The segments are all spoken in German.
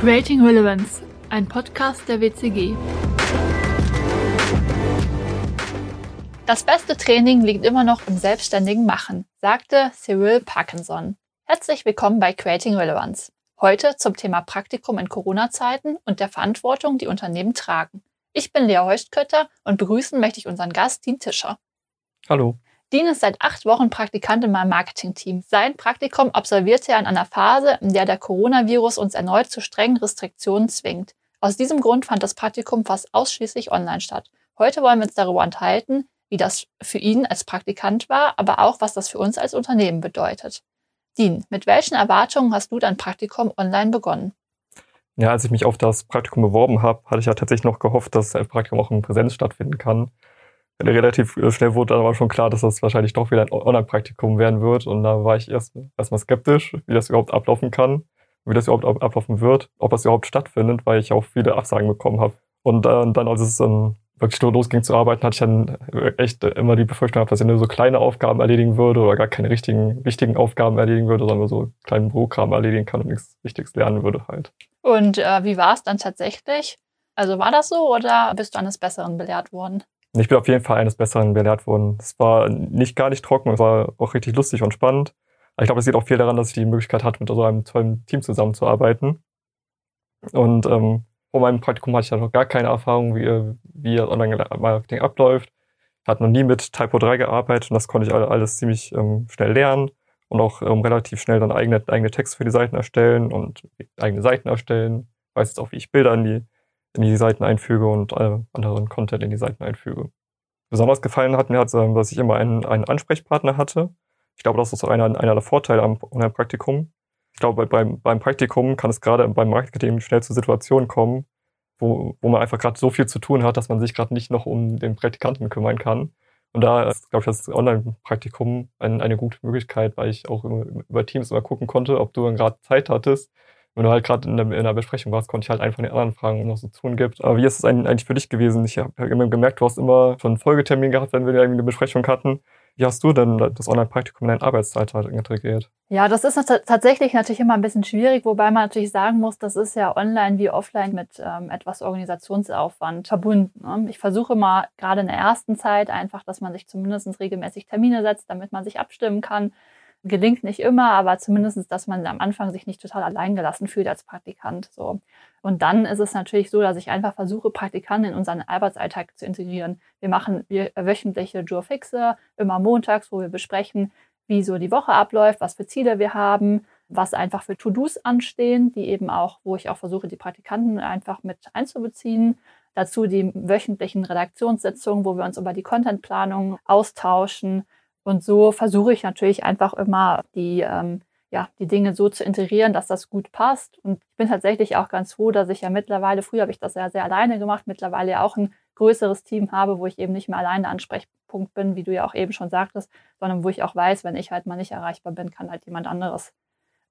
Creating Relevance, ein Podcast der WCG. Das beste Training liegt immer noch im selbstständigen Machen, sagte Cyril Parkinson. Herzlich willkommen bei Creating Relevance. Heute zum Thema Praktikum in Corona-Zeiten und der Verantwortung, die Unternehmen tragen. Ich bin Lea Heustkötter und begrüßen möchte ich unseren Gast, Dean Tischer. Hallo. Dean ist seit acht Wochen Praktikant in meinem Marketingteam. Sein Praktikum absolvierte er in einer Phase, in der der Coronavirus uns erneut zu strengen Restriktionen zwingt. Aus diesem Grund fand das Praktikum fast ausschließlich online statt. Heute wollen wir uns darüber unterhalten, wie das für ihn als Praktikant war, aber auch, was das für uns als Unternehmen bedeutet. Dean, mit welchen Erwartungen hast du dein Praktikum online begonnen? Ja, als ich mich auf das Praktikum beworben habe, hatte ich ja tatsächlich noch gehofft, dass das Praktikum auch in Präsenz stattfinden kann relativ schnell wurde dann aber schon klar, dass das wahrscheinlich doch wieder ein Online-Praktikum werden wird. Und da war ich erst erstmal skeptisch, wie das überhaupt ablaufen kann, wie das überhaupt ablaufen wird, ob das überhaupt stattfindet, weil ich auch viele Absagen bekommen habe. Und äh, dann, als es dann wirklich nur losging zu arbeiten, hatte ich dann echt immer die Befürchtung dass ich nur so kleine Aufgaben erledigen würde oder gar keine richtigen, wichtigen Aufgaben erledigen würde, sondern nur so kleinen Bürokram erledigen kann und nichts Wichtiges lernen würde halt. Und äh, wie war es dann tatsächlich? Also war das so oder bist du eines Besseren belehrt worden? Ich bin auf jeden Fall eines Besseren belehrt worden. Es war nicht gar nicht trocken, es war auch richtig lustig und spannend. Aber ich glaube, es liegt auch viel daran, dass ich die Möglichkeit hatte, mit so einem tollen Team zusammenzuarbeiten. Und ähm, vor meinem Praktikum hatte ich ja noch gar keine Erfahrung, wie, wie das Online-Marketing abläuft. Ich hatte noch nie mit Typo 3 gearbeitet und das konnte ich alles ziemlich ähm, schnell lernen und auch ähm, relativ schnell dann eigene, eigene Texte für die Seiten erstellen und eigene Seiten erstellen. Ich weiß jetzt auch, wie ich Bilder in die in die Seiten einfüge und alle anderen Content in die Seiten einfüge. Besonders gefallen hat mir, halt, dass ich immer einen, einen Ansprechpartner hatte. Ich glaube, das ist auch einer, einer der Vorteile am Praktikum. Ich glaube, beim, beim Praktikum kann es gerade beim Marketing schnell zu Situationen kommen, wo, wo man einfach gerade so viel zu tun hat, dass man sich gerade nicht noch um den Praktikanten kümmern kann. Und da ist, glaube ich, das Online-Praktikum ein, eine gute Möglichkeit, weil ich auch über Teams immer gucken konnte, ob du gerade Zeit hattest, wenn du halt gerade in, in der Besprechung warst, konnte ich halt einfach den anderen fragen, was es zu tun gibt. Aber wie ist es eigentlich für dich gewesen? Ich habe immer gemerkt, du hast immer schon einen Folgetermin gehabt, wenn wir eine Besprechung hatten. Wie hast du denn das Online-Praktikum in deinen Arbeitsalltag integriert? Ja, das ist tatsächlich natürlich immer ein bisschen schwierig, wobei man natürlich sagen muss, das ist ja online wie offline mit ähm, etwas Organisationsaufwand verbunden. Ne? Ich versuche mal gerade in der ersten Zeit einfach, dass man sich zumindest regelmäßig Termine setzt, damit man sich abstimmen kann gelingt nicht immer, aber zumindest, dass man am Anfang sich nicht total alleingelassen fühlt als Praktikant. So. Und dann ist es natürlich so, dass ich einfach versuche, Praktikanten in unseren Arbeitsalltag zu integrieren. Wir machen wöchentliche Jurfixe, immer montags, wo wir besprechen, wie so die Woche abläuft, was für Ziele wir haben, was einfach für To-Dos anstehen, die eben auch, wo ich auch versuche, die Praktikanten einfach mit einzubeziehen. Dazu die wöchentlichen Redaktionssitzungen, wo wir uns über die Contentplanung austauschen und so versuche ich natürlich einfach immer die, ähm, ja, die Dinge so zu integrieren, dass das gut passt. Und ich bin tatsächlich auch ganz froh, dass ich ja mittlerweile, früher habe ich das ja sehr alleine gemacht, mittlerweile ja auch ein größeres Team habe, wo ich eben nicht mehr alleine Ansprechpunkt bin, wie du ja auch eben schon sagtest, sondern wo ich auch weiß, wenn ich halt mal nicht erreichbar bin, kann halt jemand anderes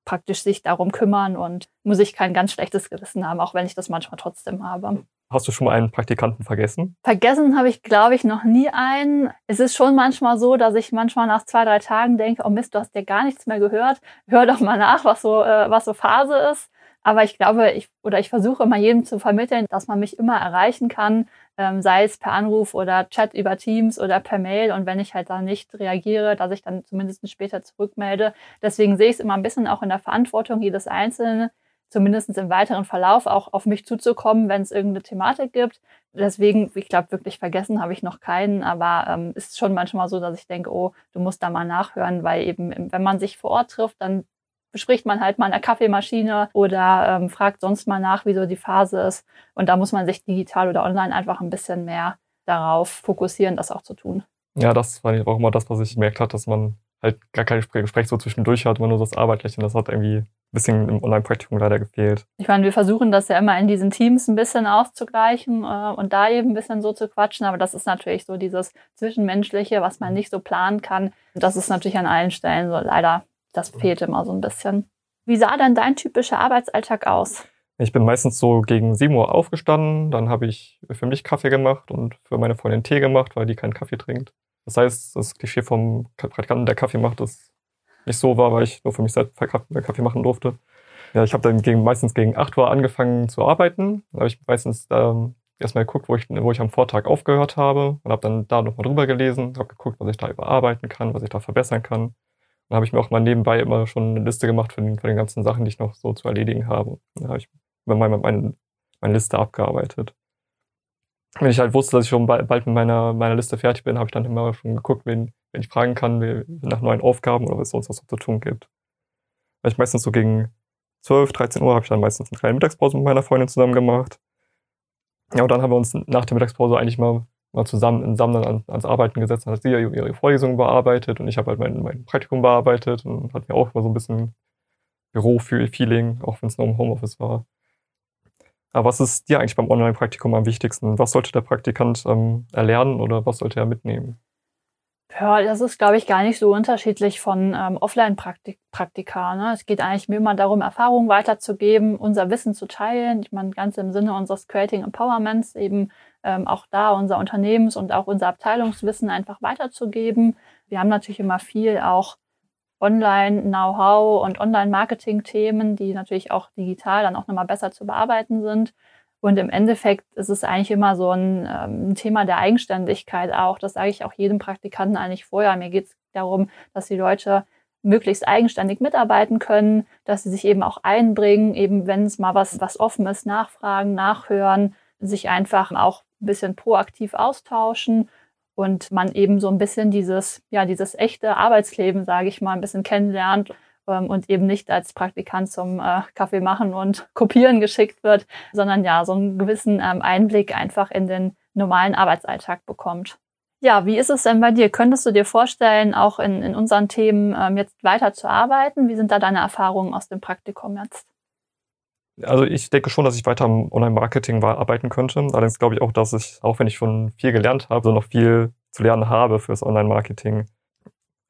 praktisch sich darum kümmern und muss ich kein ganz schlechtes Gewissen haben, auch wenn ich das manchmal trotzdem habe. Hast du schon mal einen Praktikanten vergessen? Vergessen habe ich, glaube ich, noch nie einen. Es ist schon manchmal so, dass ich manchmal nach zwei, drei Tagen denke, oh Mist, du hast ja gar nichts mehr gehört. Hör doch mal nach, was so, äh, was so Phase ist. Aber ich glaube, ich oder ich versuche immer jedem zu vermitteln, dass man mich immer erreichen kann, ähm, sei es per Anruf oder Chat über Teams oder per Mail. Und wenn ich halt da nicht reagiere, dass ich dann zumindest später zurückmelde. Deswegen sehe ich es immer ein bisschen auch in der Verantwortung jedes Einzelnen, zumindest im weiteren Verlauf auch auf mich zuzukommen, wenn es irgendeine Thematik gibt. Deswegen, ich glaube, wirklich vergessen habe ich noch keinen, aber ähm, ist schon manchmal so, dass ich denke, oh, du musst da mal nachhören, weil eben, wenn man sich vor Ort trifft, dann bespricht man halt mal in der Kaffeemaschine oder ähm, fragt sonst mal nach, wie so die Phase ist. Und da muss man sich digital oder online einfach ein bisschen mehr darauf fokussieren, das auch zu tun. Ja, das war auch immer das, was ich gemerkt habe, dass man halt gar kein Gespräch so zwischendurch hat, immer nur das Arbeitliche. Das hat irgendwie ein bisschen im Online-Praktikum leider gefehlt. Ich meine, wir versuchen das ja immer in diesen Teams ein bisschen auszugleichen äh, und da eben ein bisschen so zu quatschen, aber das ist natürlich so dieses Zwischenmenschliche, was man nicht so planen kann. Das ist natürlich an allen Stellen so leider, das fehlt immer so ein bisschen. Wie sah denn dein typischer Arbeitsalltag aus? Ich bin meistens so gegen 7 Uhr aufgestanden, dann habe ich für mich Kaffee gemacht und für meine Freundin Tee gemacht, weil die keinen Kaffee trinkt. Das heißt, das Klischee vom Praktikanten, der Kaffee macht, ist nicht so war, weil ich nur für mich selbst Kaffee machen durfte. Ja, ich habe dann gegen, meistens gegen 8 Uhr angefangen zu arbeiten. Da habe ich meistens ähm, erstmal geguckt, wo ich, wo ich am Vortag aufgehört habe und habe dann da nochmal drüber gelesen, habe geguckt, was ich da überarbeiten kann, was ich da verbessern kann. Dann habe ich mir auch mal nebenbei immer schon eine Liste gemacht von den, ganzen Sachen, die ich noch so zu erledigen habe. Dann habe ich meine, meine, meine Liste abgearbeitet. Wenn ich halt wusste, dass ich schon bald mit meiner, meiner Liste fertig bin, habe ich dann immer schon geguckt, wen, wenn ich fragen kann, nach neuen Aufgaben oder was sonst was zu tun gibt. Weil ich meistens so gegen 12, 13 Uhr habe ich dann meistens eine kleine Mittagspause mit meiner Freundin zusammen gemacht. Ja, und dann haben wir uns nach der Mittagspause eigentlich mal, mal zusammen, dann an, ans Arbeiten gesetzt. Dann hat sie ja ihre Vorlesungen bearbeitet und ich habe halt mein, mein Praktikum bearbeitet und hat mir auch mal so ein bisschen Büro-Feeling, auch wenn es nur im Homeoffice war. Aber was ist dir eigentlich beim Online-Praktikum am wichtigsten? Was sollte der Praktikant ähm, erlernen oder was sollte er mitnehmen? Ja, das ist, glaube ich, gar nicht so unterschiedlich von ähm, Offline-Praktika. Ne? Es geht eigentlich mir immer darum, Erfahrungen weiterzugeben, unser Wissen zu teilen. Ich meine, ganz im Sinne unseres Creating Empowerments eben ähm, auch da unser Unternehmens- und auch unser Abteilungswissen einfach weiterzugeben. Wir haben natürlich immer viel auch Online-Know-how und Online-Marketing-Themen, die natürlich auch digital dann auch nochmal besser zu bearbeiten sind. Und im Endeffekt ist es eigentlich immer so ein, ähm, Thema der Eigenständigkeit auch. Das sage ich auch jedem Praktikanten eigentlich vorher. Mir geht es darum, dass die Leute möglichst eigenständig mitarbeiten können, dass sie sich eben auch einbringen, eben wenn es mal was, was offen ist, nachfragen, nachhören, sich einfach auch ein bisschen proaktiv austauschen und man eben so ein bisschen dieses, ja, dieses echte Arbeitsleben, sage ich mal, ein bisschen kennenlernt und eben nicht als Praktikant zum äh, Kaffee machen und kopieren geschickt wird, sondern ja, so einen gewissen ähm, Einblick einfach in den normalen Arbeitsalltag bekommt. Ja, wie ist es denn bei dir? Könntest du dir vorstellen, auch in, in unseren Themen ähm, jetzt weiter zu arbeiten? Wie sind da deine Erfahrungen aus dem Praktikum jetzt? Also ich denke schon, dass ich weiter am Online-Marketing arbeiten könnte. Allerdings glaube ich auch, dass ich, auch wenn ich schon viel gelernt habe, so noch viel zu lernen habe fürs Online-Marketing.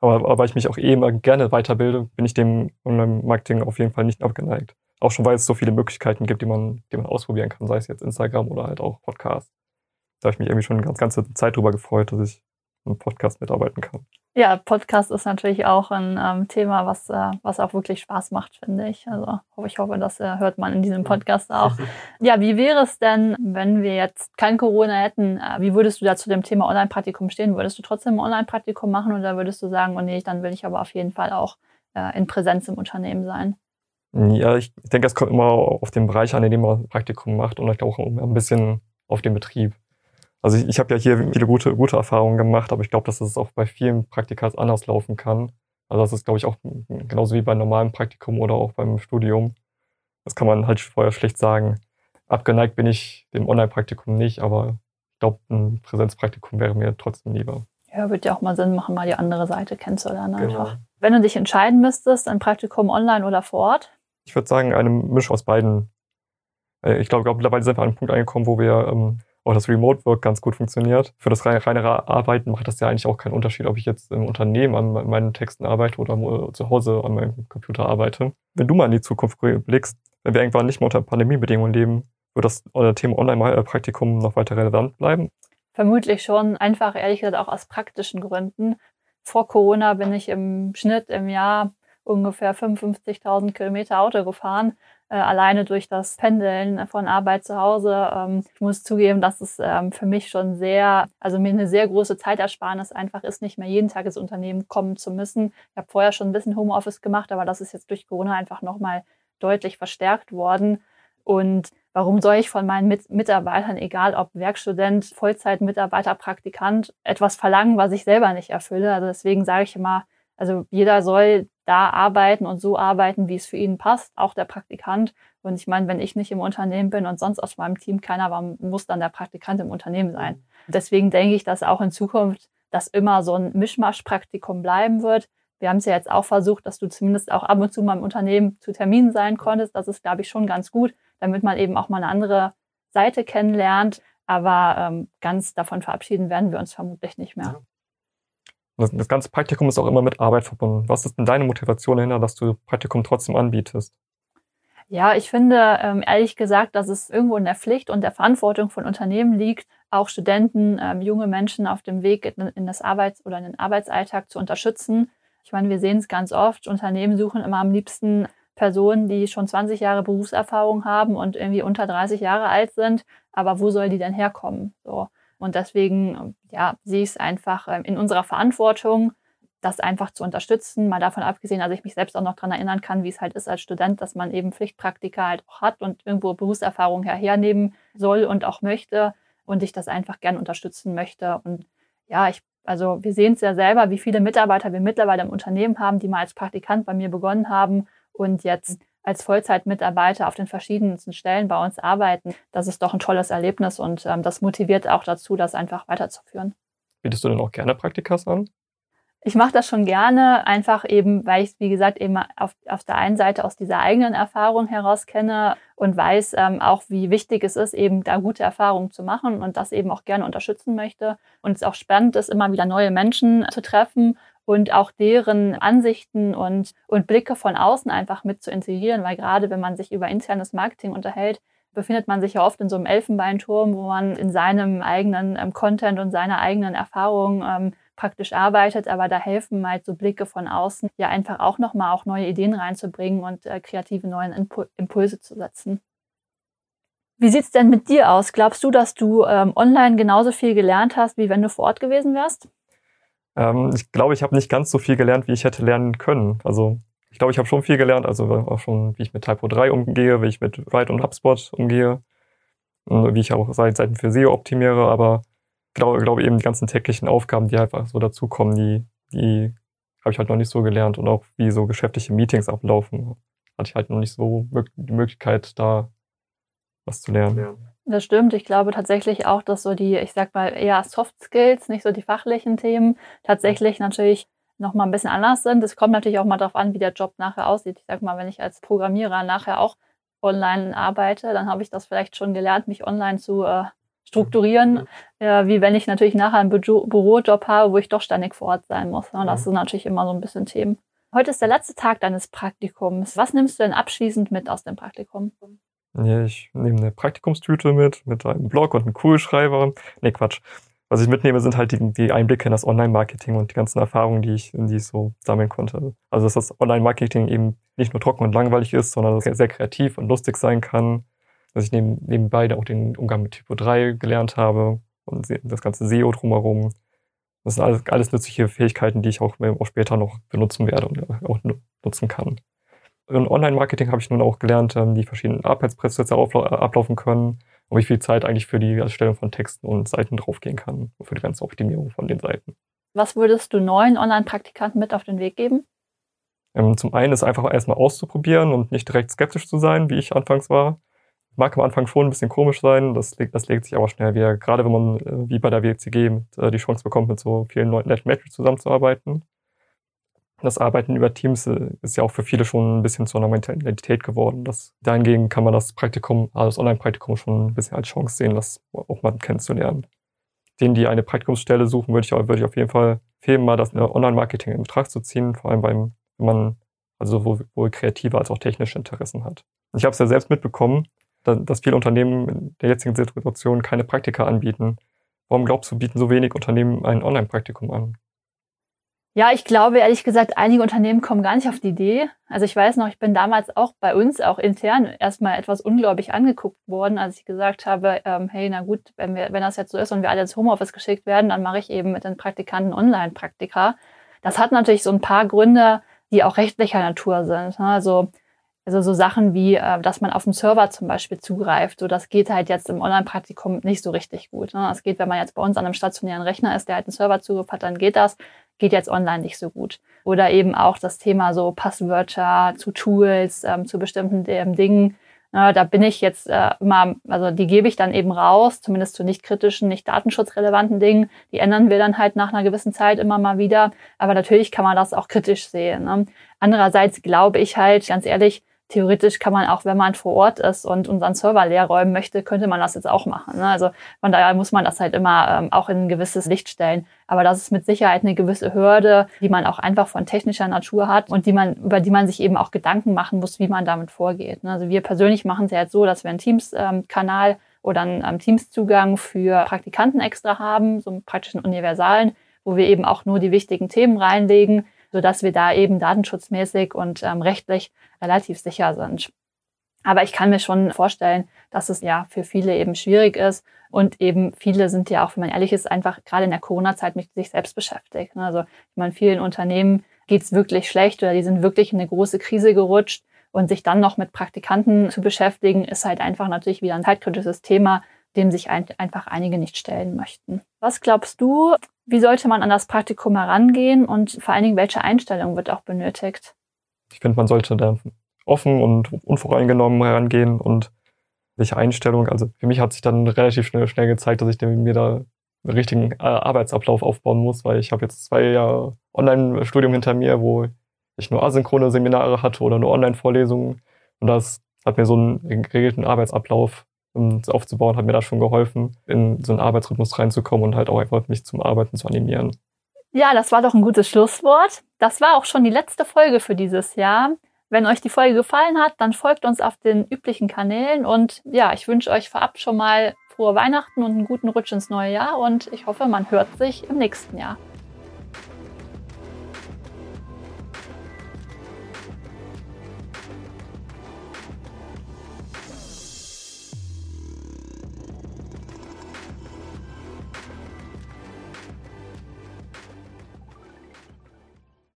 Aber, weil ich mich auch eh immer gerne weiterbilde, bin ich dem Online-Marketing auf jeden Fall nicht abgeneigt. Auch schon, weil es so viele Möglichkeiten gibt, die man, die man ausprobieren kann, sei es jetzt Instagram oder halt auch Podcast. Da habe ich mich irgendwie schon eine ganz ganze Zeit drüber gefreut, dass ich einen Podcast mitarbeiten kann. Ja, Podcast ist natürlich auch ein ähm, Thema, was, äh, was auch wirklich Spaß macht, finde ich. Also ich hoffe, das äh, hört man in diesem Podcast auch. Ja, wie wäre es denn, wenn wir jetzt kein Corona hätten? Äh, wie würdest du da zu dem Thema Online-Praktikum stehen? Würdest du trotzdem ein Online-Praktikum machen oder würdest du sagen, oh nee, dann will ich aber auf jeden Fall auch äh, in Präsenz im Unternehmen sein? Ja, ich denke, es kommt immer auf den Bereich an, in dem man Praktikum macht und auch ein bisschen auf den Betrieb. Also ich, ich habe ja hier viele gute, gute Erfahrungen gemacht, aber ich glaube, dass es auch bei vielen Praktikas anders laufen kann. Also das ist, glaube ich, auch genauso wie beim normalen Praktikum oder auch beim Studium. Das kann man halt vorher schlecht sagen. Abgeneigt bin ich dem Online-Praktikum nicht, aber ich glaube, ein Präsenzpraktikum wäre mir trotzdem lieber. Ja, würde ja auch mal Sinn machen, mal die andere Seite kennenzulernen genau. einfach. Wenn du dich entscheiden müsstest, ein Praktikum online oder vor Ort? Ich würde sagen, eine Mischung aus beiden. Äh, ich glaube, mittlerweile sind wir an einem Punkt angekommen, wo wir ähm, auch das Remote Work ganz gut funktioniert. Für das reinere Arbeiten macht das ja eigentlich auch keinen Unterschied, ob ich jetzt im Unternehmen an meinen Texten arbeite oder zu Hause an meinem Computer arbeite. Wenn du mal in die Zukunft blickst, wenn wir irgendwann nicht mehr unter Pandemiebedingungen leben, wird das Thema Online-Praktikum noch weiter relevant bleiben? Vermutlich schon, einfach ehrlich gesagt auch aus praktischen Gründen. Vor Corona bin ich im Schnitt im Jahr ungefähr 55.000 Kilometer Auto gefahren äh, alleine durch das Pendeln von Arbeit zu Hause. Ähm, ich muss zugeben, dass es ähm, für mich schon sehr, also mir eine sehr große Zeitersparnis einfach ist, nicht mehr jeden Tag ins Unternehmen kommen zu müssen. Ich habe vorher schon ein bisschen Homeoffice gemacht, aber das ist jetzt durch Corona einfach nochmal deutlich verstärkt worden. Und warum soll ich von meinen Mit Mitarbeitern, egal ob Werkstudent, Vollzeitmitarbeiter, Praktikant, etwas verlangen, was ich selber nicht erfülle? Also deswegen sage ich immer, also jeder soll da arbeiten und so arbeiten, wie es für ihn passt, auch der Praktikant. Und ich meine, wenn ich nicht im Unternehmen bin und sonst aus meinem Team keiner war, muss dann der Praktikant im Unternehmen sein. Mhm. Deswegen denke ich, dass auch in Zukunft das immer so ein Mischmasch-Praktikum bleiben wird. Wir haben es ja jetzt auch versucht, dass du zumindest auch ab und zu mal im Unternehmen zu Terminen sein konntest. Das ist, glaube ich, schon ganz gut, damit man eben auch mal eine andere Seite kennenlernt. Aber ähm, ganz davon verabschieden werden wir uns vermutlich nicht mehr. Das, das ganze Praktikum ist auch immer mit Arbeit verbunden. Was ist denn deine Motivation dahinter, dass du Praktikum trotzdem anbietest? Ja, ich finde ähm, ehrlich gesagt, dass es irgendwo in der Pflicht und der Verantwortung von Unternehmen liegt, auch Studenten, ähm, junge Menschen auf dem Weg in, in das Arbeits- oder in den Arbeitsalltag zu unterstützen. Ich meine, wir sehen es ganz oft, Unternehmen suchen immer am liebsten Personen, die schon 20 Jahre Berufserfahrung haben und irgendwie unter 30 Jahre alt sind. Aber wo soll die denn herkommen? So. Und deswegen, ja, sehe ich es einfach ähm, in unserer Verantwortung, das einfach zu unterstützen. Mal davon abgesehen, dass ich mich selbst auch noch daran erinnern kann, wie es halt ist als Student, dass man eben Pflichtpraktika halt auch hat und irgendwo Berufserfahrung hernehmen soll und auch möchte und ich das einfach gern unterstützen möchte. Und ja, ich, also wir sehen es ja selber, wie viele Mitarbeiter wir mittlerweile im Unternehmen haben, die mal als Praktikant bei mir begonnen haben und jetzt als Vollzeitmitarbeiter auf den verschiedensten Stellen bei uns arbeiten. Das ist doch ein tolles Erlebnis und ähm, das motiviert auch dazu, das einfach weiterzuführen. Bietest du denn auch gerne Praktikas an? Ich mache das schon gerne, einfach eben, weil ich, wie gesagt, eben auf, auf der einen Seite aus dieser eigenen Erfahrung heraus kenne und weiß ähm, auch, wie wichtig es ist, eben da gute Erfahrungen zu machen und das eben auch gerne unterstützen möchte. Und es auch spannend ist, immer wieder neue Menschen zu treffen und auch deren Ansichten und, und Blicke von außen einfach mit zu integrieren, weil gerade wenn man sich über internes Marketing unterhält, befindet man sich ja oft in so einem Elfenbeinturm, wo man in seinem eigenen ähm, Content und seiner eigenen Erfahrung ähm, praktisch arbeitet, aber da helfen halt so Blicke von außen, ja einfach auch nochmal auch neue Ideen reinzubringen und äh, kreative neuen Impu Impulse zu setzen. Wie sieht's denn mit dir aus? Glaubst du, dass du ähm, online genauso viel gelernt hast, wie wenn du vor Ort gewesen wärst? Ähm, ich glaube, ich habe nicht ganz so viel gelernt, wie ich hätte lernen können. Also ich glaube, ich habe schon viel gelernt, also auch schon, wie ich mit Typo 3 umgehe, wie ich mit Write und HubSpot umgehe, wie ich auch Seiten für SEO optimiere, aber glaube, glaube eben die ganzen täglichen Aufgaben, die einfach so dazukommen, die, die habe ich halt noch nicht so gelernt und auch wie so geschäftliche Meetings ablaufen, hatte ich halt noch nicht so die Möglichkeit, da was zu lernen. Das stimmt. Ich glaube tatsächlich auch, dass so die, ich sag mal, eher Soft Skills, nicht so die fachlichen Themen, tatsächlich natürlich noch mal ein bisschen anders sind. Es kommt natürlich auch mal darauf an, wie der Job nachher aussieht. Ich sag mal, wenn ich als Programmierer nachher auch online arbeite, dann habe ich das vielleicht schon gelernt, mich online zu äh, strukturieren, ja, wie wenn ich natürlich nachher einen Büro Bürojob habe, wo ich doch ständig vor Ort sein muss. Ne? Das sind natürlich immer so ein bisschen Themen. Heute ist der letzte Tag deines Praktikums. Was nimmst du denn abschließend mit aus dem Praktikum? Ja, ich nehme eine Praktikumstüte mit, mit einem Blog und einem Kugelschreiber. Nee, Quatsch. Was ich mitnehme, sind halt die, die Einblicke in das Online-Marketing und die ganzen Erfahrungen, die ich, die ich so sammeln konnte. Also, dass das Online-Marketing eben nicht nur trocken und langweilig ist, sondern dass es sehr kreativ und lustig sein kann dass ich neben, nebenbei auch den Umgang mit Typo 3 gelernt habe und das ganze SEO drumherum. Das sind alles, alles nützliche Fähigkeiten, die ich auch, auch später noch benutzen werde und auch nutzen kann. In Online-Marketing habe ich nun auch gelernt, ähm, wie verschiedene Arbeitsprozesse ablaufen können und wie viel Zeit eigentlich für die Erstellung von Texten und Seiten draufgehen kann und für die ganze Optimierung von den Seiten. Was würdest du neuen Online-Praktikanten mit auf den Weg geben? Ähm, zum einen ist einfach erstmal auszuprobieren und nicht direkt skeptisch zu sein, wie ich anfangs war mag am Anfang schon ein bisschen komisch sein, das, das legt sich aber schnell wieder. Gerade wenn man, äh, wie bei der WCG, äh, die Chance bekommt, mit so vielen Leuten Matches zusammenzuarbeiten. Das Arbeiten über Teams äh, ist ja auch für viele schon ein bisschen zu einer Mentalität geworden. Das, dahingegen kann man das Praktikum, also das Online-Praktikum schon ein bisschen als Chance sehen, das auch mal kennenzulernen. Denen, die eine Praktikumsstelle suchen, würde ich, würde ich auf jeden Fall empfehlen, mal das Online-Marketing in Betracht zu ziehen, vor allem beim, wenn man also sowohl kreative als auch technische Interessen hat. Ich habe es ja selbst mitbekommen, dass viele Unternehmen in der jetzigen Situation keine Praktika anbieten. Warum glaubst du, bieten so wenig Unternehmen ein Online-Praktikum an? Ja, ich glaube ehrlich gesagt, einige Unternehmen kommen gar nicht auf die Idee. Also ich weiß noch, ich bin damals auch bei uns, auch intern, erstmal etwas unglaublich angeguckt worden, als ich gesagt habe, ähm, hey, na gut, wenn, wir, wenn das jetzt so ist und wir alle ins Homeoffice geschickt werden, dann mache ich eben mit den Praktikanten Online-Praktika. Das hat natürlich so ein paar Gründe, die auch rechtlicher Natur sind. Ne? Also also so Sachen wie, äh, dass man auf dem Server zum Beispiel zugreift. So, das geht halt jetzt im Online-Praktikum nicht so richtig gut. Ne? Das geht, wenn man jetzt bei uns an einem stationären Rechner ist, der halt einen Serverzugriff hat, dann geht das. Geht jetzt online nicht so gut. Oder eben auch das Thema so Passwörter zu Tools, ähm, zu bestimmten ähm, Dingen. Ja, da bin ich jetzt äh, immer, also die gebe ich dann eben raus, zumindest zu nicht kritischen, nicht datenschutzrelevanten Dingen. Die ändern wir dann halt nach einer gewissen Zeit immer mal wieder. Aber natürlich kann man das auch kritisch sehen. Ne? Andererseits glaube ich halt, ganz ehrlich, theoretisch kann man auch, wenn man vor Ort ist und unseren Server leer räumen möchte, könnte man das jetzt auch machen. Ne? Also von daher muss man das halt immer ähm, auch in ein gewisses Licht stellen. Aber das ist mit Sicherheit eine gewisse Hürde, die man auch einfach von technischer Natur hat und die man, über die man sich eben auch Gedanken machen muss, wie man damit vorgeht. Ne? Also wir persönlich machen es ja jetzt so, dass wir einen Teams-Kanal ähm, oder einen ähm, Teams-Zugang für Praktikanten extra haben, so einen praktischen Universalen, wo wir eben auch nur die wichtigen Themen reinlegen sodass wir da eben datenschutzmäßig und ähm, rechtlich relativ sicher sind. Aber ich kann mir schon vorstellen, dass es ja für viele eben schwierig ist und eben viele sind ja auch, wenn man ehrlich ist, einfach gerade in der Corona-Zeit mit sich selbst beschäftigt. Also ich meine, vielen Unternehmen geht's wirklich schlecht oder die sind wirklich in eine große Krise gerutscht und sich dann noch mit Praktikanten zu beschäftigen, ist halt einfach natürlich wieder ein zeitkritisches Thema, dem sich ein, einfach einige nicht stellen möchten. Was glaubst du, wie sollte man an das Praktikum herangehen und vor allen Dingen, welche Einstellung wird auch benötigt? Ich finde, man sollte da offen und unvoreingenommen herangehen und welche Einstellung. Also für mich hat sich dann relativ schnell, schnell gezeigt, dass ich mir da einen richtigen äh, Arbeitsablauf aufbauen muss, weil ich habe jetzt zwei Jahre Online-Studium hinter mir, wo ich nur asynchrone Seminare hatte oder nur Online-Vorlesungen. Und das hat mir so einen geregelten Arbeitsablauf um aufzubauen, hat mir da schon geholfen, in so einen Arbeitsrhythmus reinzukommen und halt auch einfach mich zum Arbeiten zu animieren. Ja, das war doch ein gutes Schlusswort. Das war auch schon die letzte Folge für dieses Jahr. Wenn euch die Folge gefallen hat, dann folgt uns auf den üblichen Kanälen und ja, ich wünsche euch vorab schon mal frohe Weihnachten und einen guten Rutsch ins neue Jahr und ich hoffe, man hört sich im nächsten Jahr.